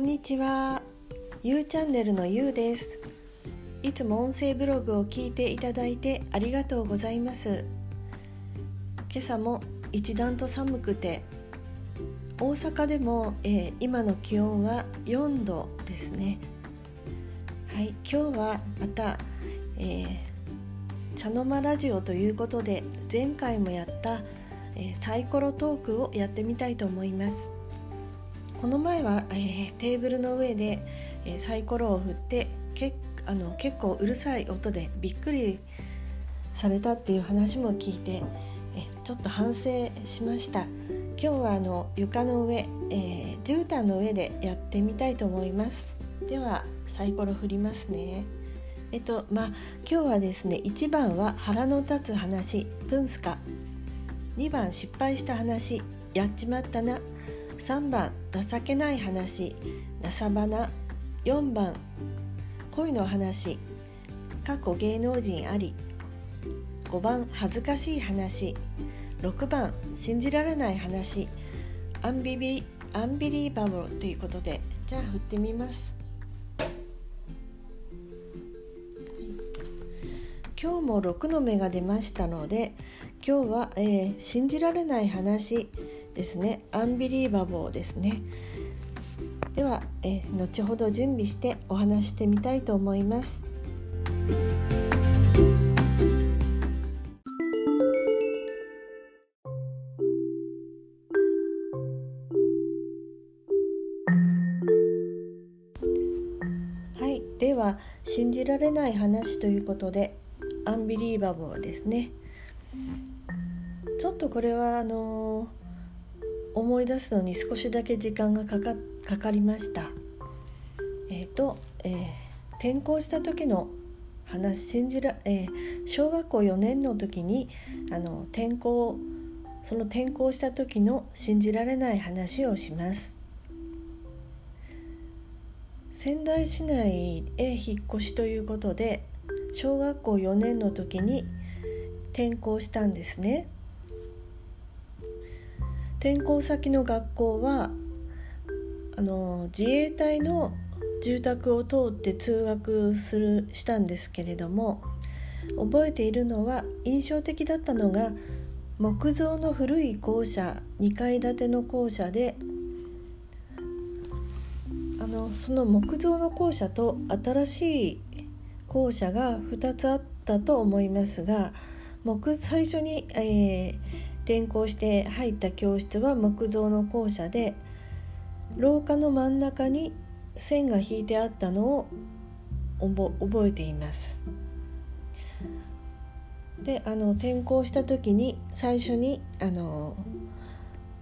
んにちは。ゆうチャンネルのゆうです。いつも音声ブログを聞いていただいてありがとうございます。今朝も一段と寒くて、大阪でも、えー、今の気温は4度ですね。はい、今日はまた、えー、茶の間ラジオということで前回もやった、えー、サイコロトークをやってみたいと思います。この前は、えー、テーブルの上で、えー、サイコロを振ってけあの結構うるさい音でびっくりされたっていう話も聞いてえちょっと反省しました。今日はあの床の上、えー、絨毯の上でやってみたいと思います。ではサイコロ振りますね。えっとまあ今日はですね1番は腹の立つ話プンスカ。2番失敗した話やっちまったな。3番情けない話。なさばな4番恋の話。過去芸能人あり。5番恥ずかしい話。6番信じられない話。アンビビアンビリーバブルということでじゃあ振ってみます。今日も6の目が出ましたので今日は、えー、信じられない話。ですね。アンビリーバボーですね。では、え、後ほど準備してお話してみたいと思います。はい。では信じられない話ということでアンビリーバボーですね。ちょっとこれはあのー思い出すのに少しだけ時間がかかかかりました。えっ、ー、と、えー、転校した時の話信じら、えー、小学校4年の時にあの転校その転校した時の信じられない話をします。仙台市内へ引っ越しということで小学校4年の時に転校したんですね。転校先の学校はあの自衛隊の住宅を通って通学するしたんですけれども覚えているのは印象的だったのが木造の古い校舎2階建ての校舎であのその木造の校舎と新しい校舎が2つあったと思いますが木最初に、えー転校して入った教室は木造の校舎で廊下の真ん中に線が引いてあったのを覚えています。であの転校した時に最初にあの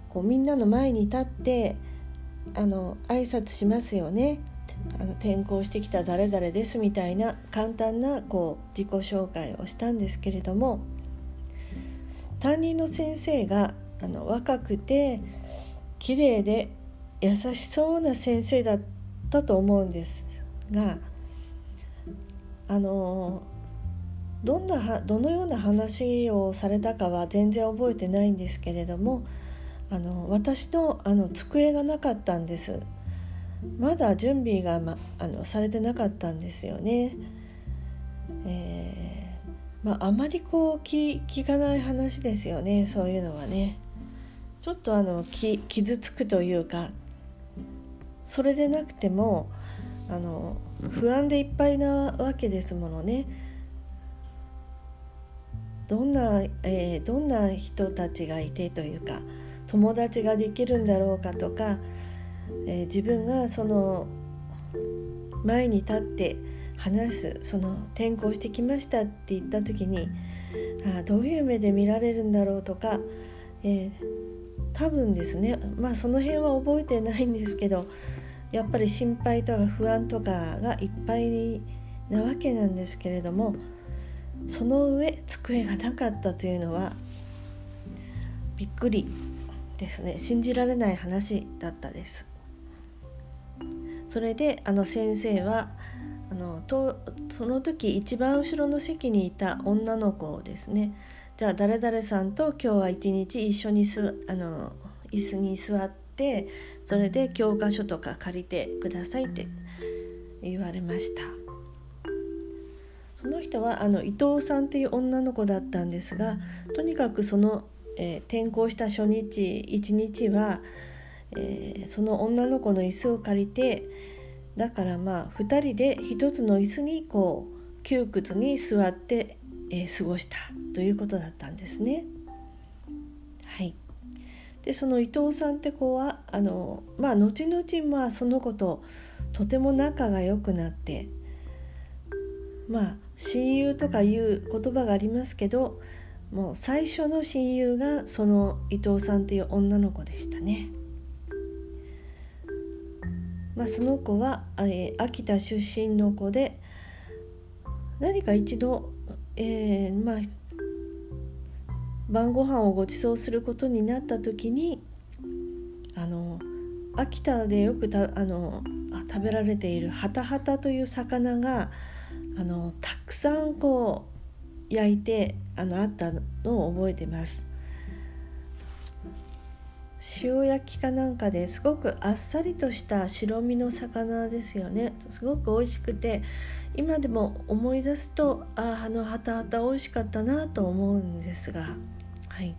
こうみんなの前に立ってあの挨拶しますよねあの転校してきた誰々ですみたいな簡単なこう自己紹介をしたんですけれども担任の先生があの若くて綺麗で優しそうな先生だったと思うんですがあのどんなどのような話をされたかは全然覚えてないんですけれどもあの私のあの机がなかったんですまだ準備が、ま、あのされてなかったんですよね。まあ、あまりこう聞聞かない話ですよねそういうのはね。ちょっとあのき傷つくというかそれでなくてもあの不安でいっぱいなわけですものね。どんな、えー、どんな人たちがいてというか友達ができるんだろうかとか、えー、自分がその前に立って話すその転校してきましたって言った時にあどういう目で見られるんだろうとか、えー、多分ですねまあその辺は覚えてないんですけどやっぱり心配とか不安とかがいっぱいなわけなんですけれどもその上机がなかったというのはびっくりですね信じられない話だったです。それであの先生はあのとその時一番後ろの席にいた女の子をですね。じゃあ誰々さんと今日は一日一緒にすあの椅子に座っってそれで教科書とか借りてくださいって言われました。その人はあの伊藤さんっていう女の子だったんですがとにかくその、えー、転校した初日一日は、えー、その女の子の椅子を借りてだからまあ2人で1つの椅子にこう窮屈に座って、えー、過ごしたということだったんですね。はい、でその伊藤さんって子はあの、まあ、後々まあその子ととても仲が良くなってまあ親友とかいう言葉がありますけどもう最初の親友がその伊藤さんっていう女の子でしたね。まあ、その子は、えー、秋田出身の子で何か一度、えー、まあ晩ご飯をご馳走することになった時にあの秋田でよくたあの食べられているハタハタという魚があのたくさんこう焼いてあのあったのを覚えてます。塩焼きかなんかですごくあっさりとした白身の魚ですよね。すごく美味しくて今でも思い出すとあああのハタハタ美味しかったなと思うんですが。はい。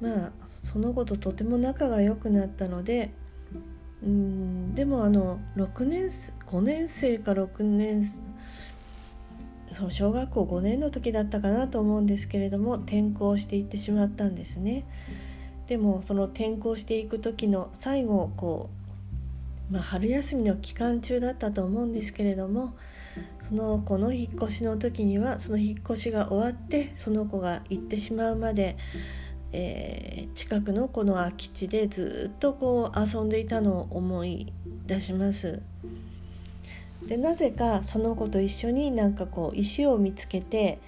まあその子ととても仲が良くなったのでうんでもあの6年5年生か6年そう小学校5年の時だったかなと思うんですけれども転校していってしまったんですね。でもその転校していく時の最後こう、まあ、春休みの期間中だったと思うんですけれどもその子の引っ越しの時にはその引っ越しが終わってその子が行ってしまうまで、えー、近くのこの空き地でずっとこう遊んでいたのを思い出します。でなぜかその子と一緒になんかこう石を見つけて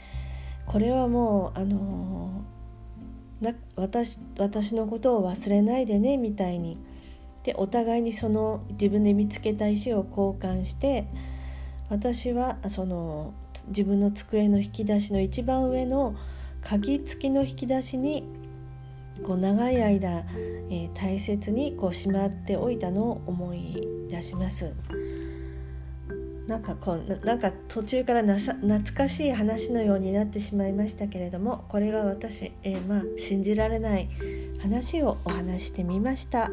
これはもうあのな私私のことを忘れないでねみたいにでお互いにその自分で見つけた石を交換して私はその自分の机の引き出しの一番上の鍵付きの引き出しにこう長い間、えー、大切にこうしまっておいたのを思い出します。なんかこうなんか途中からなさ懐かしい話のようになってしまいましたけれどもこれが私、えー、まあ信じられない話をお話してみました。